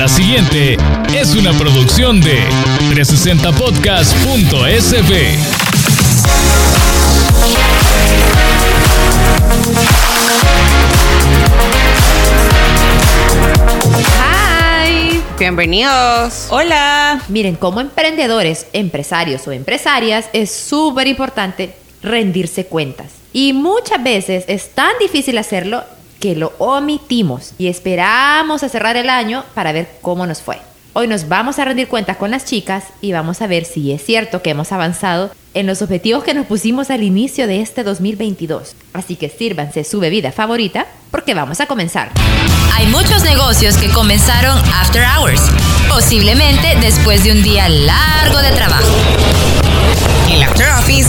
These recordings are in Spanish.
La siguiente es una producción de 360podcast.sb. Hi, bienvenidos. Hola. Miren, como emprendedores, empresarios o empresarias, es súper importante rendirse cuentas. Y muchas veces es tan difícil hacerlo que lo omitimos y esperamos a cerrar el año para ver cómo nos fue. Hoy nos vamos a rendir cuentas con las chicas y vamos a ver si es cierto que hemos avanzado en los objetivos que nos pusimos al inicio de este 2022. Así que sírvanse su bebida favorita porque vamos a comenzar. Hay muchos negocios que comenzaron after hours, posiblemente después de un día largo de trabajo. El After Office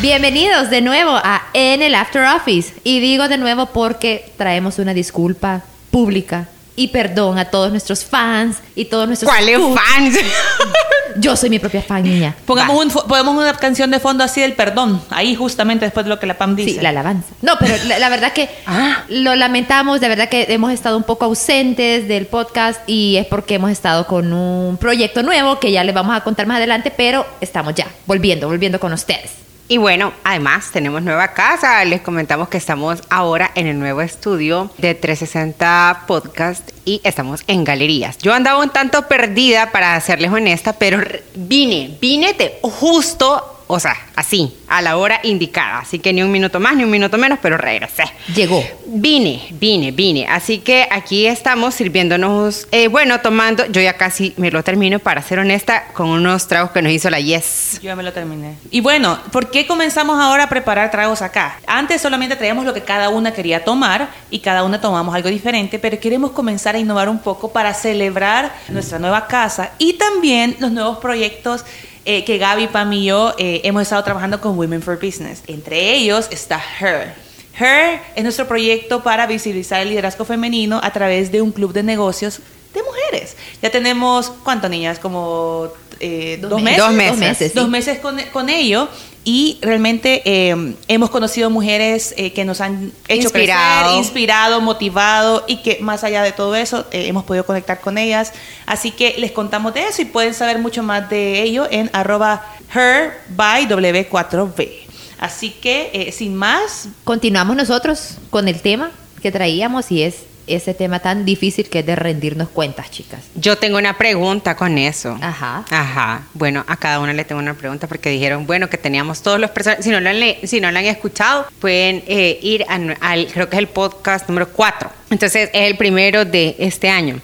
Bienvenidos de nuevo a En el After Office. Y digo de nuevo porque traemos una disculpa pública y perdón a todos nuestros fans y todos nuestros... ¿Cuáles fans? Yo soy mi propia fan, niña. Pongamos, un ponemos una canción de fondo así del perdón. Ahí justamente después de lo que la Pam dice. Sí, la alabanza. No, pero la, la verdad que Ah. lo lamentamos, de verdad que hemos estado un poco ausentes del podcast y es porque hemos estado con un proyecto nuevo que ya les vamos a contar más adelante, pero estamos ya volviendo, volviendo con ustedes. Y bueno, además tenemos nueva casa. Les comentamos que estamos ahora en el nuevo estudio de 360 Podcast y estamos en galerías. Yo andaba un tanto perdida, para serles honesta, pero vine, vine de justo, o sea, así, a la hora indicada. Así que ni un minuto más, ni un minuto menos, pero regresé. Llegó. Vine, vine, vine. Así que aquí estamos sirviéndonos, eh, bueno, tomando, yo ya casi me lo termino, para ser honesta, con unos tragos que nos hizo la Yes. Yo ya me lo terminé. Y bueno, ¿por qué comenzamos ahora a preparar tragos acá? Antes solamente traíamos lo que cada una quería tomar y cada una tomamos algo diferente, pero queremos comenzar a innovar un poco para celebrar nuestra nueva casa y también los nuevos proyectos eh, que Gaby, Pam y yo eh, hemos estado trabajando con Women for Business. Entre ellos está Her. Her es nuestro proyecto para visibilizar el liderazgo femenino a través de un club de negocios de mujeres. Ya tenemos, ¿cuántas niñas? Como eh, dos, Dos meses. Dos meses. Dos meses, sí. Dos meses con, con ello y realmente eh, hemos conocido mujeres eh, que nos han hecho Inspirado. crecer, inspirado, motivado y que más allá de todo eso eh, hemos podido conectar con ellas. Así que les contamos de eso y pueden saber mucho más de ello en arroba her by W4B. Así que sin más, Continuamos nosotros con el tema que traíamos y es ese tema tan difícil que es de rendirnos cuentas, chicas. Yo tengo una pregunta con eso. Ajá. Ajá. Bueno, a cada una le tengo una pregunta porque dijeron, bueno, que teníamos todos los personajes. Si no lo han, si no lo han escuchado, pueden eh, ir a al, creo que es el podcast número 4. Entonces, es el primero de este año.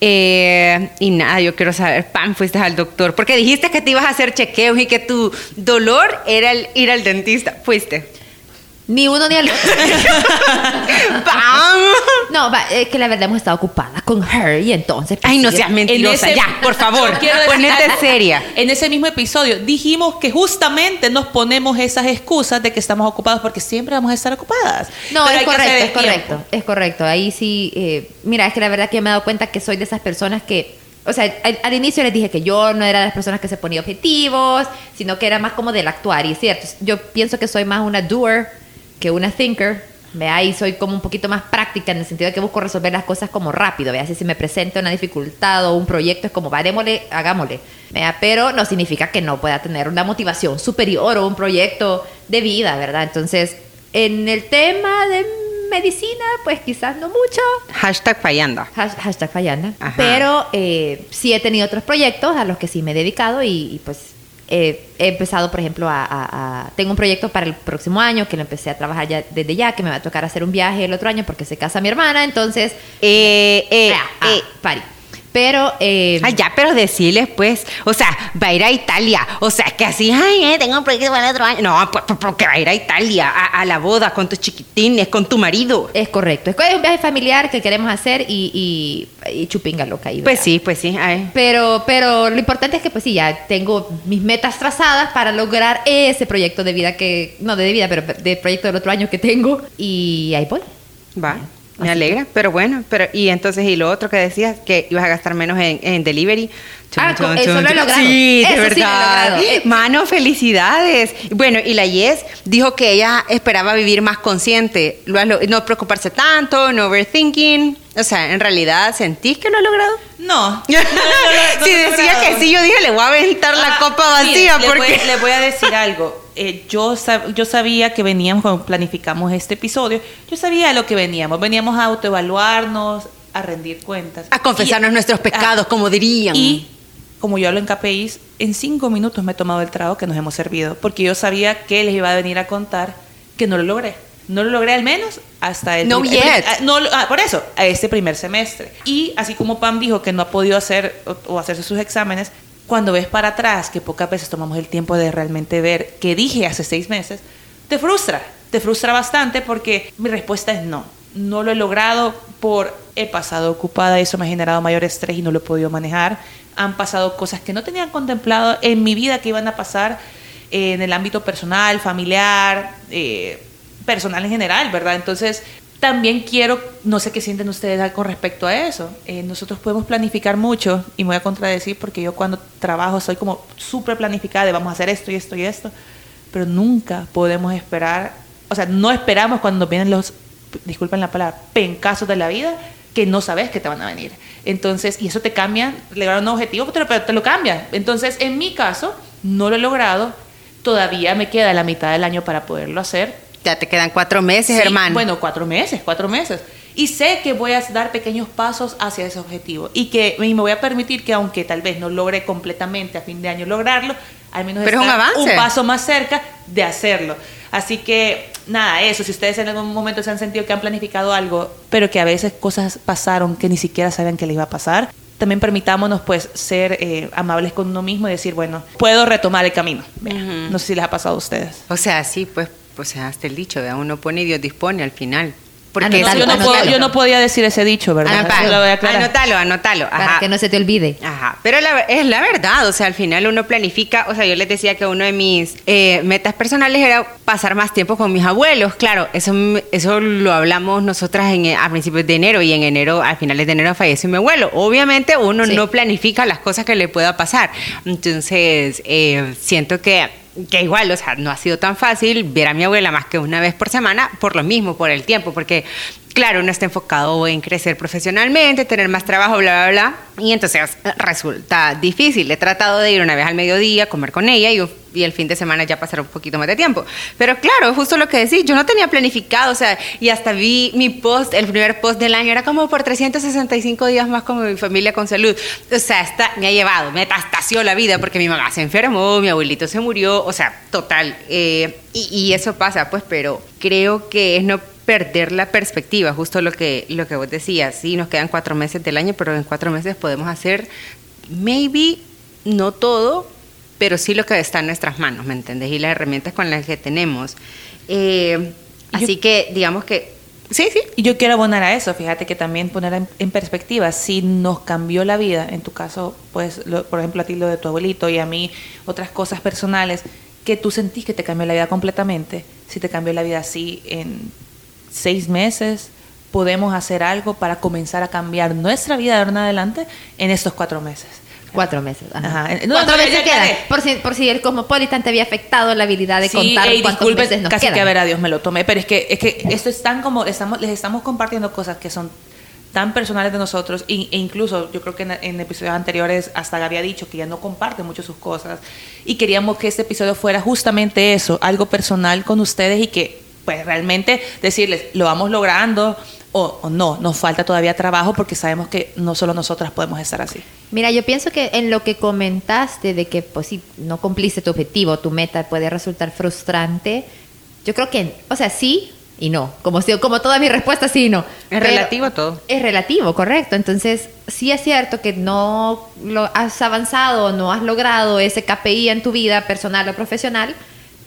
Eh, y nada, yo quiero saber, Pam, fuiste al doctor, porque dijiste que te ibas a hacer chequeos y que tu dolor era el ir al dentista. Fuiste. Ni uno ni el otro. ¡Pam! No, va, es que la verdad hemos estado ocupadas con her y entonces... pues, Ay, no seas En mentirosa, ese- ya, por favor, Yo ponete seria. En ese mismo episodio dijimos que justamente nos ponemos esas excusas de que estamos ocupados porque siempre vamos a estar ocupadas. No, Pero es correcto, es correcto, es correcto. Ahí sí, eh, mira, es que la verdad que me he dado cuenta que soy de esas personas que, o sea, al, al inicio les dije que yo no era de las personas que se ponía objetivos, sino que era más como del actuar. Y es cierto, yo pienso que soy más una doer que una thinker. Ve ahí soy como un poquito más práctica en el sentido de que busco resolver las cosas como rápido. Vea, si se me presenta una dificultad o un proyecto es como, varémosle, hagámosle. Vea, pero no significa que no pueda tener una motivación superior o un proyecto de vida, ¿verdad? Entonces, en el tema de medicina, pues quizás no mucho. Hashtag fallando. Has- Hashtag fallando. Ajá. Pero eh, sí he tenido otros proyectos a los que sí me he dedicado y, y, pues eh, he empezado, por ejemplo, a, a- a- Tengo un proyecto para el próximo año que lo empecé a trabajar ya desde ya, que me va a tocar hacer un viaje el otro año porque se casa mi hermana, entonces... Eh, eh, ah, ah, eh, pari. Pero... eh, Ay, ya, pero decirles, pues, o sea, va a ir a Italia. O sea, que así, ay, eh, tengo un proyecto para el otro año. No, pues, porque va a ir a Italia, a, a la boda, con tus chiquitines, con tu marido. Es correcto. Es un viaje familiar que queremos hacer y, y, y chupinga loca. ahí, Pues sí, pues sí. ay. Pero, pero lo importante es que pues sí, ya tengo mis metas trazadas para lograr ese proyecto de vida que, no de vida, pero de proyecto del otro año que tengo. Y ahí voy. Va, me alegra, pero bueno, pero y entonces y lo otro que decías que ibas a gastar menos en, en delivery. Ah, co- eso lo he logrado. Sí, de Eso sí lo he verdad. logrado. Eh, Mano, felicidades. Bueno, y la Yes dijo que ella esperaba vivir más consciente, has no preocuparse tanto, no overthinking. O sea, en realidad sentís que lo ha logrado. No. no, no, no, no, si decía que sí, yo dije, le voy a aventar la copa mire, vacía le porque Voy, le voy a decir algo. Eh, yo, sab- yo sabía que veníamos, cuando planificamos este episodio, yo sabía lo que veníamos. Veníamos a autoevaluarnos, a rendir cuentas. a confesarnos Y- nuestros pecados, como dirían. Y como yo hablo en KPIs, en cinco minutos me he tomado el trago que nos hemos servido, porque yo sabía que les iba a venir a contar que no lo logré. No lo logré al menos hasta el... No el- yet. ah, no, ah, por eso, a este primer semestre. Y así como Pam dijo que no ha podido hacer o, o hacerse sus exámenes, cuando ves para atrás, que pocas veces tomamos el tiempo de realmente ver qué dije hace seis meses, te frustra, te frustra bastante porque mi respuesta es no. No lo he logrado por he pasado ocupada, eso me ha generado mayor estrés y no lo he podido manejar. Han pasado cosas que no tenía contemplado en mi vida que iban a pasar eh, en el ámbito personal, familiar, eh, personal en general, ¿verdad? Entonces, también quiero, no sé qué sienten ustedes con respecto a eso. Eh, nosotros podemos planificar mucho, y me voy a contradecir porque yo cuando trabajo soy como súper planificada de vamos a hacer esto y esto y esto, pero nunca podemos esperar, o sea, no esperamos cuando vienen los, disculpen la palabra, pencazos de la vida que no sabes que te van a venir. Entonces, y eso te cambia, dan un objetivo, pero te lo cambia. Entonces, en mi caso, no lo he logrado, todavía me queda la mitad del año para poderlo hacer, ya te quedan cuatro meses, Sí, hermano. Bueno, cuatro meses, cuatro meses. Y sé que voy a dar pequeños pasos hacia ese objetivo. Y que y me voy a permitir que aunque tal vez no logre completamente a fin de año lograrlo, al menos Pero es un estar avance. paso más cerca de hacerlo. Así que, nada, eso, si ustedes en algún momento se han sentido que han planificado algo, pero que a veces cosas pasaron que ni siquiera sabían que le iba a pasar, también permitámonos pues ser eh, amables con uno mismo y decir, bueno, puedo retomar el camino. Vea, No sé si les ha pasado a ustedes. O sea, sí, pues, pues hasta el dicho, ¿verdad? uno pone y Dios dispone al final. Porque no, No, yo, no puedo- yo no podía decir ese dicho, ¿verdad? Anótalo, Eso lo voy a aclarar. anótalo, anótalo. Para Ajá. que no se te olvide. Ajá, pero la- es la verdad, o sea, al final uno planifica, o sea, yo les decía que uno de mis eh, metas personales era pasar más tiempo con mis abuelos, claro, eso, eso lo hablamos nosotras en, a principios de enero y en enero, a finales de enero falleció mi abuelo. Obviamente uno Sí. no planifica las cosas que le pueda pasar, entonces eh, siento que que igual, o sea, no ha sido tan fácil ver a mi abuela más que una vez por semana por lo mismo, por el tiempo, porque claro, uno está enfocado en crecer profesionalmente, tener más trabajo, bla, bla, bla, y entonces resulta difícil. He tratado de ir una vez al mediodía, comer con ella y, el fin de semana ya pasar un poquito más de tiempo. Pero claro, justo lo que decís, yo no tenía planificado, o sea, y hasta vi mi post, el primer post del año era como por 365 días más con mi familia con salud. O sea, está, me ha llevado, me tastació la vida porque mi mamá se enfermó, mi abuelito se murió, o sea, total. eh, y, y eso pasa, pues, pero creo que es no perder la perspectiva, justo lo que, lo que vos decías. Sí, nos quedan cuatro meses del año, pero en cuatro meses podemos hacer, maybe, no todo, pero sí lo que está en nuestras manos, ¿me entendés? Y las herramientas con las que tenemos. Eh, yo- así que, digamos que, sí, sí. Y yo quiero abonar a eso, fíjate que también poner en, en perspectiva, si nos cambió la vida, en tu caso, pues, lo- por ejemplo, a ti lo de tu abuelito y a mí otras cosas personales, que tú sentís que te cambió la vida completamente, si te cambió la vida así en seis meses, podemos hacer algo para comenzar a cambiar nuestra vida de ahora en adelante en estos cuatro meses. Cuatro meses. ajá. Ajá. No, Cuatro no, meses quedan. Por si, por si el Cosmopolitan te había afectado la habilidad de Sí, contar ey, cuántos disculpe, meses nos casi quedan. que a ver a Dios me lo tomé, pero es que, es que esto es tan como, estamos, les estamos compartiendo cosas que son tan personales de nosotros e, e incluso yo creo que en, en episodios anteriores hasta había dicho que ya no comparte mucho sus cosas y queríamos que este episodio fuera justamente eso, algo personal con ustedes y que pues realmente decirles lo vamos logrando o, o no, nos falta todavía trabajo porque sabemos que no solo nosotras podemos estar así. Mira, yo pienso que en lo que comentaste de que pues si no cumpliste tu objetivo, tu meta puede resultar frustrante, yo creo que, o sea, sí, y no. Como, si, como toda mi respuesta, sí y no. Es relativo todo. Es relativo, correcto. Entonces, sí es cierto que no lo has avanzado, no has logrado ese KPI en tu vida personal o profesional,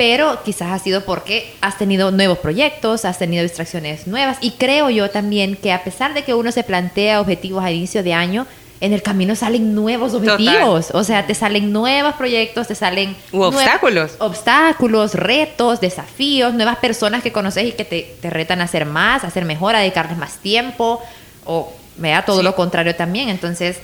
pero quizás ha sido porque has tenido nuevos proyectos, has tenido distracciones nuevas. Y creo yo también que a pesar de que uno se plantea objetivos a inicio de año, en el camino salen nuevos objetivos. O sea, te salen nuevos proyectos, te salen... U obstáculos. Obstáculos, retos, desafíos, nuevas personas que conoces y que te, te retan a hacer más, a hacer mejor, a dedicarles más tiempo. O me da todo Sí. lo contrario también. Entonces,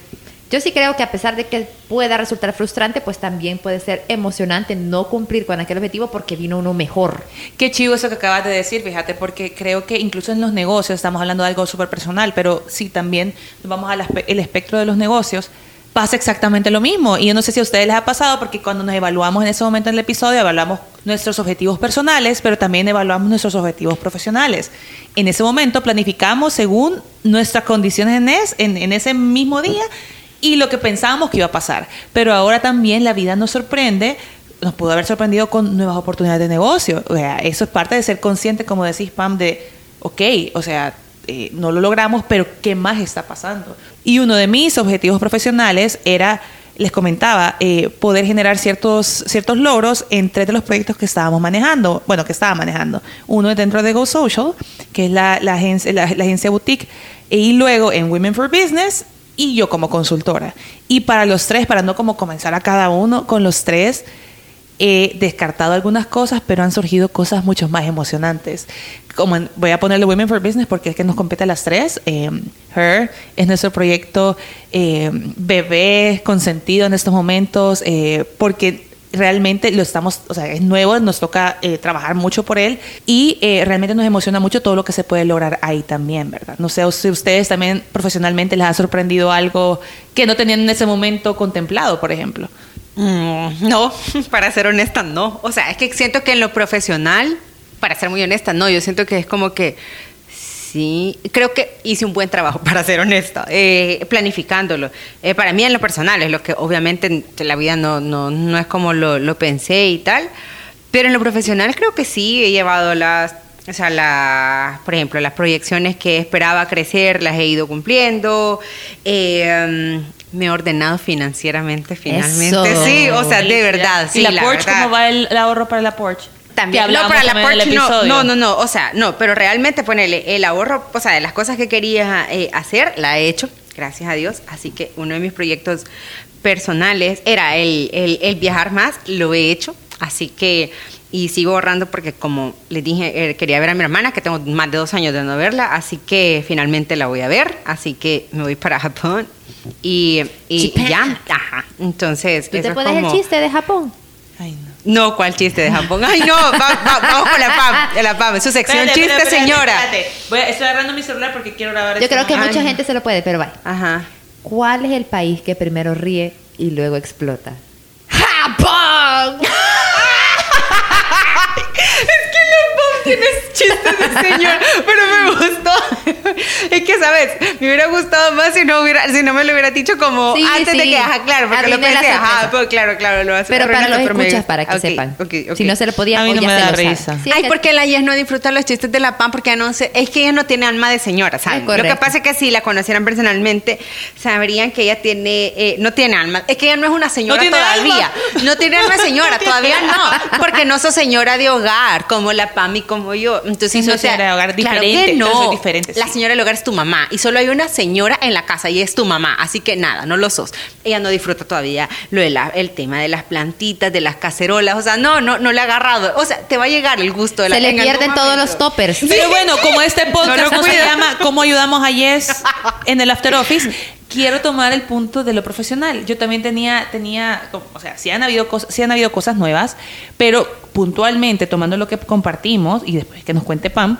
yo sí creo que a pesar de que pueda resultar frustrante, pues también puede ser emocionante no cumplir con aquel objetivo porque vino uno mejor. Qué chivo eso que acabas de decir, fíjate, porque creo que incluso en los negocios, estamos hablando de algo súper personal, pero sí también vamos al el espectro de los negocios, pasa exactamente lo mismo. Y yo no sé si a ustedes les ha pasado, porque cuando nos evaluamos en ese momento en el episodio, evaluamos nuestros objetivos personales, pero también evaluamos nuestros objetivos profesionales. En ese momento planificamos según nuestras condiciones en, es- en, en ese mismo día y lo que pensábamos que iba a pasar. Pero ahora también la vida nos sorprende nos pudo haber sorprendido con nuevas oportunidades de negocio. O sea, eso es parte de ser consciente, como decís, Pam, de, ok, o sea, eh, no lo logramos, pero ¿qué más está pasando? Y uno de mis objetivos profesionales era, les comentaba, eh, poder generar ciertos, ciertos logros en tres de los proyectos que estábamos manejando, bueno, que estaba manejando. Uno es dentro de Go Social, que es la, la agencia, la, la agencia boutique, y luego en Women for Business, y yo como consultora. Y para los tres, para no como comenzar a cada uno, con los tres he descartado algunas cosas, pero han surgido cosas mucho más emocionantes. Como en- voy a ponerle Women for Business porque es que nos compete a las tres. Eh, Her es nuestro proyecto eh, bebé consentido en estos momentos eh, porque realmente lo estamos, o sea, es nuevo, nos toca eh, trabajar mucho por él y eh, realmente nos emociona mucho todo lo que se puede lograr ahí también, ¿verdad? No sé si ustedes también profesionalmente les ha sorprendido algo que no tenían en ese momento contemplado, por ejemplo. Mm, no, para ser honesta, no. O sea, es que siento que en lo profesional, para ser muy honesta, no. Yo siento que es como que sí, creo que hice un buen trabajo, para ser honesta, eh, planificándolo. Eh, para mí en lo personal, es lo que obviamente en la vida no, no, no es como lo, lo pensé y tal. Pero en lo profesional creo que sí he llevado las, o sea, la, por ejemplo, las proyecciones que esperaba crecer las he ido cumpliendo. Eh, me he ordenado financieramente finalmente. Eso. Sí, o sea, de verdad, sí, ¿Y la, la Porsche verdad. cómo va el, el ahorro para la Porsche? También, no, para la Porsche no, episodio. no, no, no, o sea, no, pero realmente ponele el ahorro, o sea, de las cosas que quería eh, hacer, la he hecho, gracias a Dios, así que uno de mis proyectos personales era el, el- el viajar más, lo he hecho, así que, y sigo ahorrando porque como les dije, eh, quería ver a mi hermana, que tengo más de dos años de no verla, así que finalmente la voy a ver, así que me voy para Japón y, y Japan. ya, ajá, entonces... ¿Tú eso te es puedes como- el chiste de Japón? Ay, no. No, ¿cuál chiste de Japón? Ay, no, va- va- vamos con la PAM, la PAM, su sección Espérate, chiste, espérate, señora. espérate. Voy a- estoy agarrando mi celular porque quiero grabar Yo creo que Ay. mucha gente se lo puede, pero vaya. Ajá. ¿Cuál es el país que primero ríe y luego explota? ¡Japón! Es que la PAM tienes chistes de señor, pero me gustó. Es que, ¿sabes? Me hubiera gustado más si no, hubiera, si no me lo hubiera dicho como Sí, antes de sí. que, ajá, claro, porque lo Arruiné pensé, ajá, pues claro, claro, lo hace. Pero para los me- escuchas, para que sepan. Si no se lo podía, A mí no me da risa. Sí, Ay, que- porque la Yes no disfruta los chistes de la PAM porque ya no sé, es que ella no tiene alma de señora, ¿saben? Es Lo que pasa es que si la conocieran personalmente, sabrían que ella tiene, eh, no tiene alma, es que ella no es una señora todavía, alma. no tiene alma de señora, todavía no, porque no sos señora de hogar, como la PAM y como yo, entonces Sí, no te- señora de hogar claro diferente, que pero no, la sí. señora del hogar es tu mamá y solo hay una señora en la casa y es tu mamá, así que nada, no lo sos, ella no disfruta todavía lo de la- el tema de las plantitas, de las cacerolas, o sea, no, no, no le ha agarrado, o sea, te va a llegar el gusto de la se le pierden todos los toppers. Pero bueno, como este podcast No no, lo se llama ¿Cómo ayudamos a Yes en el After Office? Quiero tomar el punto de lo profesional. Yo también tenía, tenía, o sea, sí han habido cosas, sí han habido cosas nuevas, pero puntualmente tomando lo que compartimos y después que nos cuente Pam,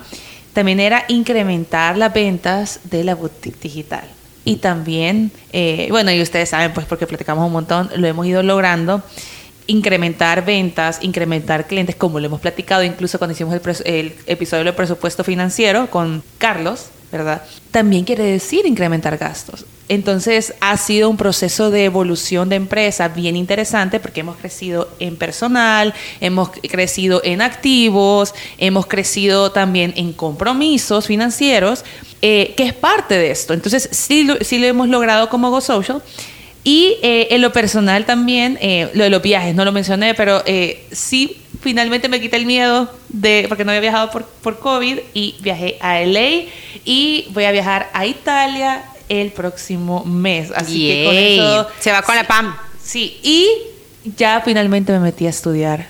también era incrementar las ventas de la boutique digital. Y también, eh, bueno, y ustedes saben, pues porque platicamos un montón, lo hemos ido logrando incrementar ventas, incrementar clientes, como lo hemos platicado incluso cuando hicimos el, el episodio del presupuesto financiero con Carlos. ¿Verdad? También quiere decir incrementar gastos. Entonces ha sido un proceso de evolución de empresa bien interesante porque hemos crecido en personal, hemos crecido en activos, hemos crecido también en compromisos financieros, eh, que es parte de esto. Entonces sí, lo- sí lo hemos logrado como Go Social. Y eh, en lo personal también, eh, lo de los viajes, no lo mencioné, pero eh, sí finalmente me quité el miedo de, porque no había viajado por, por COVID y viajé a LA y voy a viajar a Italia el próximo mes. Así que con eso... Se va con la PAM. Sí, y ya finalmente me metí a estudiar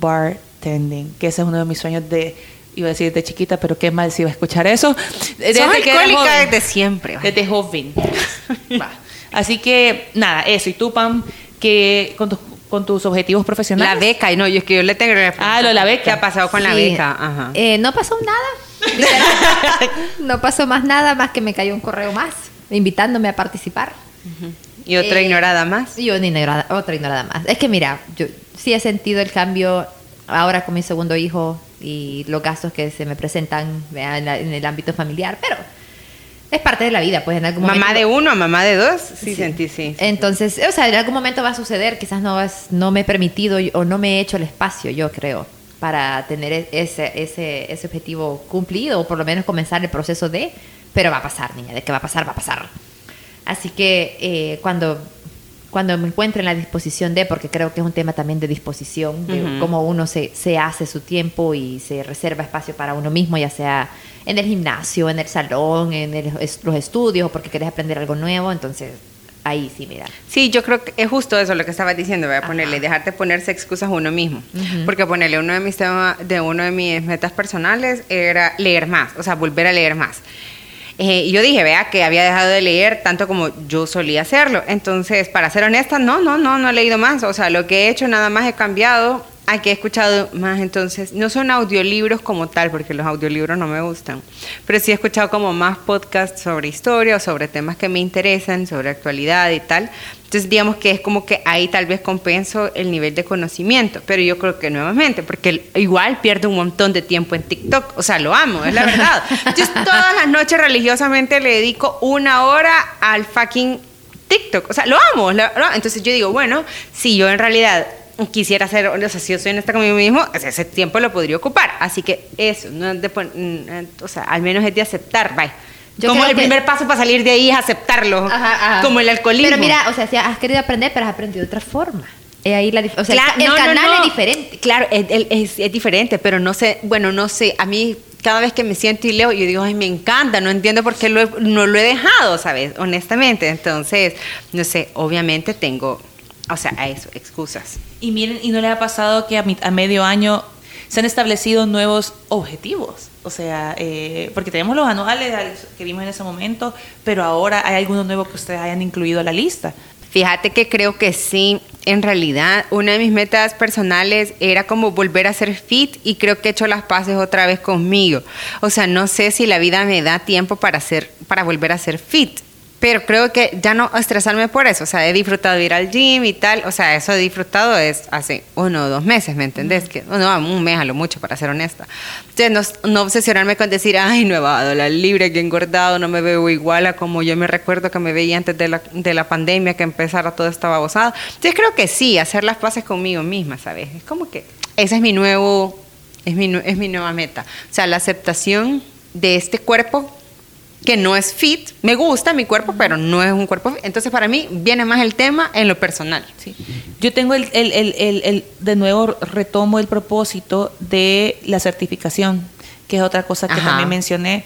bartending, que ese es uno de mis sueños de, iba a decir de chiquita, pero qué mal si iba a escuchar eso. Desde alcohólica desde siempre. vaya. Desde joven. Así que, nada, eso. ¿Y tú, Pam, que con, tus- con tus objetivos profesionales? La beca, y no, yo es que yo le tengo que Ah, lo de la beca. ¿Qué ha pasado con la Sí. beca? Ajá. Eh, no pasó nada. no pasó más nada, más que me cayó un correo más invitándome a participar. y otra eh, ignorada más. Y una ignorada, otra ignorada más. Es que mira, yo sí he sentido el cambio ahora con mi segundo hijo y los gastos que se me presentan en, la- en el ámbito familiar, pero es parte de la vida, pues en algún momento. Mamá de uno, mamá de dos, sí, sentí, sí. Entonces, o sea, en algún momento va a suceder, quizás no, no me he permitido o no me he hecho el espacio, yo creo, para tener e- ese, ese, ese objetivo cumplido o por lo menos comenzar el proceso de, pero va a pasar, niña, de que va a pasar, va a pasar. Así que eh, cuando, cuando me encuentre en la disposición de, porque creo que es un tema también de disposición, de cómo uno se, se hace su tiempo y se reserva espacio para uno mismo, ya sea en el gimnasio, en el salón, en el- los estudios, o porque querés aprender algo nuevo, entonces ahí sí, mira. Sí, yo creo que es justo eso lo que estabas diciendo, voy a Ajá. ponerle, dejarte ponerse excusas uno mismo. Porque ponerle uno de mis temas, de uno de mis metas personales era leer más, o sea, volver a leer más. Eh, y yo dije, vea, que había dejado de leer tanto como yo solía hacerlo. Entonces, para ser honesta, no, no, no, no he leído más. O sea, lo que he hecho nada más he cambiado a que he escuchado más. Entonces, no son audiolibros como tal, porque los audiolibros no me gustan. Pero sí he escuchado como más podcasts sobre historia o sobre temas que me interesan, sobre actualidad y tal. Entonces, digamos que es como que ahí tal vez compenso el nivel de conocimiento. Pero yo creo que nuevamente, porque igual pierdo un montón de tiempo en TikTok. O sea, lo amo, es la verdad. Entonces, todas las noches religiosamente le dedico una hora al fucking TikTok. O sea, lo amo. lo- lo- entonces yo digo, bueno, si yo en realidad quisiera hacer, o sea, si yo soy honesta conmigo mismo, ese tiempo lo podría ocupar. Así que eso, no de mm, o sea, al menos es de aceptar, bye. Yo Como el que- primer paso para salir de ahí es aceptarlo, Ajá, ajá. como el alcoholismo. Pero mira, o sea, si has querido aprender, pero has aprendido de otra forma. Es ahí la, o sea, el Claro, ca- el, no, no, canal no. es diferente. Claro, es, es- es- diferente, pero no sé, bueno, no sé, a mí cada vez que me siento y leo, yo digo, ay, me encanta, no entiendo por qué lo he- no lo he dejado, ¿sabes? Honestamente, entonces, no sé, obviamente tengo, o sea, a eso, excusas. Y miren, ¿y no les ha pasado que a, mi- a medio año se han establecido nuevos objetivos? O sea, eh, porque tenemos los anuales al- que vimos en ese momento, pero ahora hay alguno nuevo que ustedes hayan incluido a la lista. Fíjate que creo que sí, en realidad una de mis metas personales era como volver a ser fit y creo que he hecho las paces otra vez conmigo. O sea, no sé si la vida me da tiempo para hacer para volver a ser fit. Pero creo que ya no estresarme por eso. O sea, he disfrutado de ir al gym y tal. O sea, eso he disfrutado es hace uno o dos meses, ¿me entendés? Que, no, un mes a lo mucho, para ser honesta. Entonces, no, no obsesionarme con decir, ay, no he bajado la libre, que he engordado, no me veo igual a como yo me recuerdo que me veía antes de la, de la pandemia, que empezara toda esta babosada. Entonces, creo que sí, hacer las paces conmigo misma, ¿sabes? Es como que ese es mi nuevo, es mi, es mi nueva meta. O sea, la aceptación de este cuerpo que no es fit. Me gusta mi cuerpo, pero no es un cuerpo fit. Entonces, para mí, viene más el tema en lo personal. Sí. Yo tengo el, el- el- el- el- de nuevo retomo el propósito de la certificación, que es otra cosa que Ajá. también mencioné,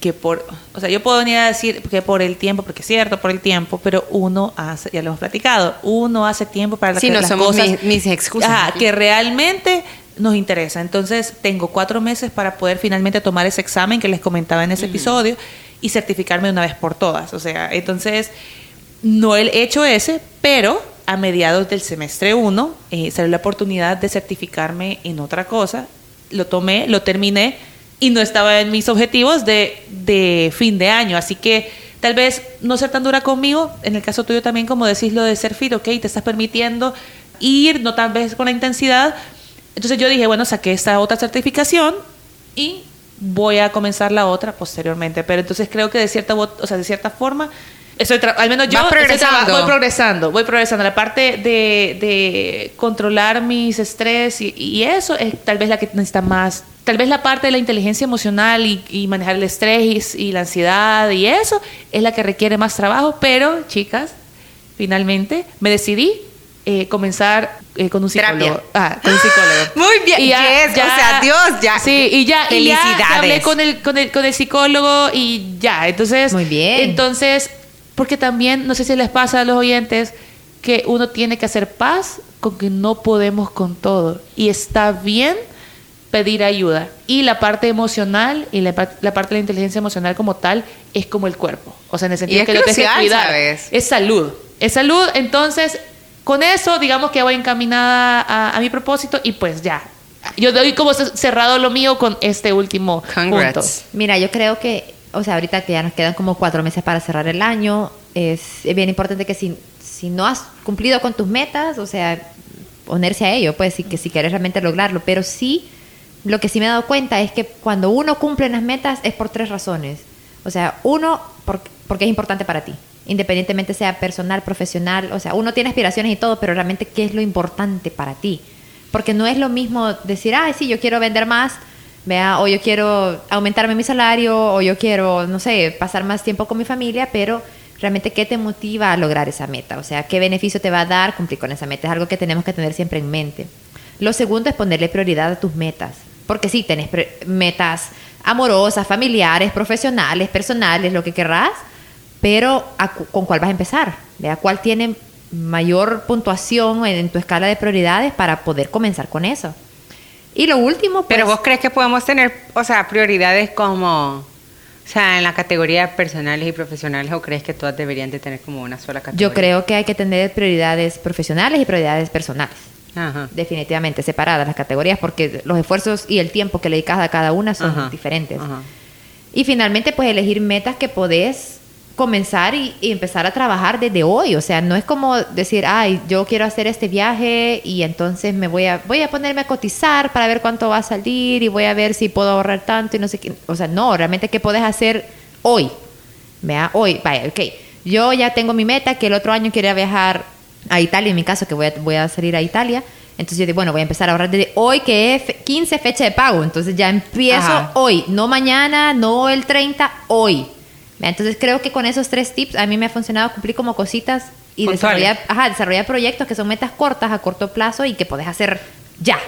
que por, o sea, yo puedo venir a decir que por el tiempo, porque es cierto, por el tiempo, pero uno hace, ya lo hemos platicado, uno hace tiempo para Sí, que no las somos cosas, mis- mis excusas. Ajá, que realmente nos interesa. Entonces, tengo cuatro meses para poder finalmente tomar ese examen que les comentaba en ese episodio y certificarme una vez por todas. O sea, entonces, no he hecho ese, pero a mediados del semestre 1 eh, salió la oportunidad de certificarme en otra cosa. Lo tomé, lo terminé y no estaba en mis objetivos de, de fin de año. Así que tal vez no ser tan dura conmigo, en el caso tuyo también, como decís lo de ser fit, ok, te estás permitiendo ir, no tal vez con la intensidad. Entonces yo dije, bueno, saqué esta otra certificación y voy a comenzar la otra posteriormente. Pero entonces creo que de cierta, o sea, de cierta forma, estoy al menos yo progresando. voy progresando, voy progresando. La parte de, de controlar mis estrés y, y eso es tal vez la que necesita más. Tal vez la parte de la inteligencia emocional y, y manejar el estrés y, y la ansiedad y eso es la que requiere más trabajo. Pero, chicas, finalmente me decidí eh, comenzar eh, con un Terapia. psicólogo. Ah, con un psicólogo. Muy bien, yes, o sea, Dios, ya. Sí, y ya, y ya, ya Felicidades. hablé con el, con el, con el psicólogo y ya. Entonces, Muy bien. Entonces, porque también, no sé si les pasa a los oyentes, que uno tiene que hacer paz con que no podemos con todo. Y está bien pedir ayuda. Y la parte emocional y la, la parte de la inteligencia emocional como tal es como el cuerpo. O sea, en el sentido es que lo tienes que crucial, cuidar. ¿sabes? Es salud. Es salud. Entonces, con eso, digamos que voy encaminada a, a mi propósito y pues ya. Yo doy como ce- cerrado lo mío con este último Congrats. punto. Mira, yo creo que, o sea, ahorita que ya nos quedan como cuatro meses para cerrar el año, es, bien importante que si, si no has cumplido con tus metas, o sea, ponerse a ello, pues, y que si quieres realmente lograrlo. Pero sí, lo que sí me he dado cuenta es que cuando uno cumple las metas es por tres razones. O sea, uno, por- porque es importante para ti, independientemente sea personal, profesional, o sea, uno tiene aspiraciones y todo, pero realmente, ¿qué es lo importante para ti? Porque no es lo mismo decir, ay, sí, yo quiero vender más, vea, o yo quiero aumentarme mi salario, o yo quiero, no sé, pasar más tiempo con mi familia, pero realmente, ¿qué te motiva a lograr esa meta? O sea, ¿qué beneficio te va a dar cumplir con esa meta? Es algo que tenemos que tener siempre en mente. Lo segundo es ponerle prioridad a tus metas. Porque sí, tenés metas amorosas, familiares, profesionales, personales, lo que querrás, pero ¿a cu- ¿con cuál vas a empezar? ¿Vea? ¿Cuál tiene mayor puntuación en, en tu escala de prioridades para poder comenzar con eso? Y lo último, pues, Pero vos crees que podemos tener, o sea, prioridades como, o sea, en la categoría personales y profesionales, o crees que todas deberían de tener como una sola categoría? yo creo que hay que tener prioridades profesionales y prioridades personales. Ajá. Definitivamente separadas las categorías porque los esfuerzos y el tiempo que le dedicas a cada una son Ajá, diferentes. ajá. Y finalmente, pues elegir metas que podés comenzar y, y empezar a trabajar desde hoy. O sea, no es como decir, ay, yo quiero hacer este viaje y entonces me voy a, voy a ponerme a cotizar para ver cuánto va a salir y voy a ver si puedo ahorrar tanto y no sé qué. O sea, no, realmente qué podés hacer hoy. Vea, hoy, vaya, ok. Yo ya tengo mi meta que el otro año quería viajar a Italia, en mi caso, que voy a, voy a salir a Italia. Entonces yo digo, bueno, voy a empezar a ahorrar desde hoy, que es fe- 15 fecha de pago. Entonces ya empiezo Ajá. hoy, no mañana, no el 30, hoy. Entonces creo que con esos tres tips a mí me ha funcionado cumplir como cositas y desarrollar, ajá, desarrollar proyectos que son metas cortas a corto plazo y que podés hacer ya.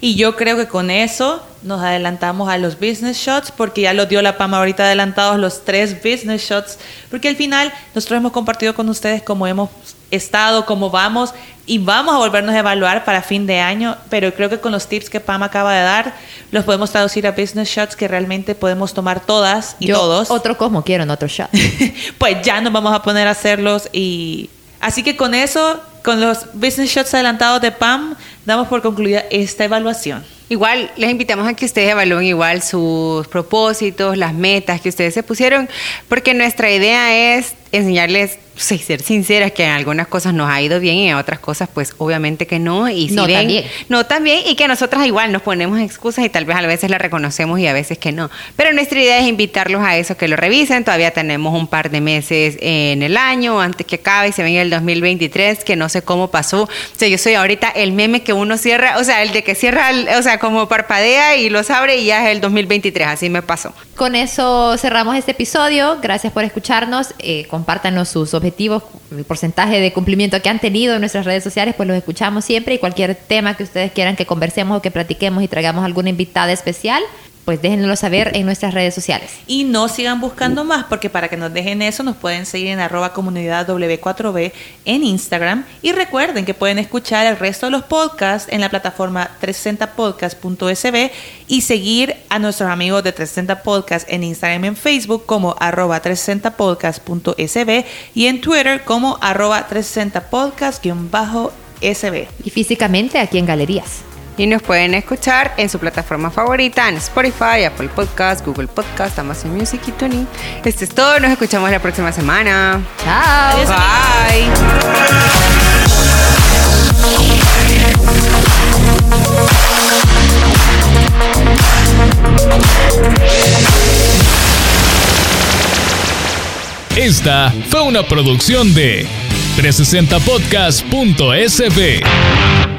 Y yo creo que con eso nos adelantamos a los business shots, porque ya los dio la PAMA ahorita adelantados los tres business shots, porque al final nosotros hemos compartido con ustedes cómo hemos estado, cómo vamos, y vamos a volvernos a evaluar para fin de año, pero creo que con los tips que Pam acaba de dar, los podemos traducir a business shots que realmente podemos tomar todas y Yo todos. Otro cosmo quiero en otro shot. pues ya nos vamos a poner a hacerlos y así que con eso, con los business shots adelantados de Pam, damos por concluida esta evaluación. Igual les invitamos a que ustedes evalúen igual sus propósitos, las metas que ustedes se pusieron, porque nuestra idea es enseñarles, sí, ser sinceras, que en algunas cosas nos ha ido bien y en otras cosas pues obviamente que no. Y si No ven, bien. no también, y que nosotras igual nos ponemos excusas y tal vez a veces las reconocemos y a veces que no. Pero nuestra idea es invitarlos a eso, que lo revisen. Todavía tenemos un par de meses en el año antes que acabe y se venga el 2023, que no sé cómo pasó. O sea, yo soy ahorita el meme que uno cierra, o sea, el de que cierra, o sea, como parpadea y los abre y ya es el 2023, así me pasó. Con eso cerramos este episodio. Gracias por escucharnos. Eh, compártanos sus objetivos, el porcentaje de cumplimiento que han tenido en nuestras redes sociales, pues los escuchamos siempre. Y cualquier tema que ustedes quieran que conversemos o que platiquemos y traigamos alguna invitada especial, pues déjenoslo saber en nuestras redes sociales. Y no sigan buscando más, porque para que nos dejen eso nos pueden seguir en arroba comunidad W4B en Instagram. Y recuerden que pueden escuchar el resto de los podcasts en la plataforma 360podcast.sb y seguir a nuestros amigos de 360 Podcast en Instagram y en Facebook como arroba 360podcast.sb y en Twitter como arroba 360podcast-sb. Y físicamente aquí en Galerías. Y nos pueden escuchar en su plataforma favorita, en Spotify, Apple Podcasts, Google Podcasts, Amazon Music y TuneIn. Esto es todo, nos escuchamos la próxima semana. Chao. Bye. Esta fue una producción de 360podcast.sb.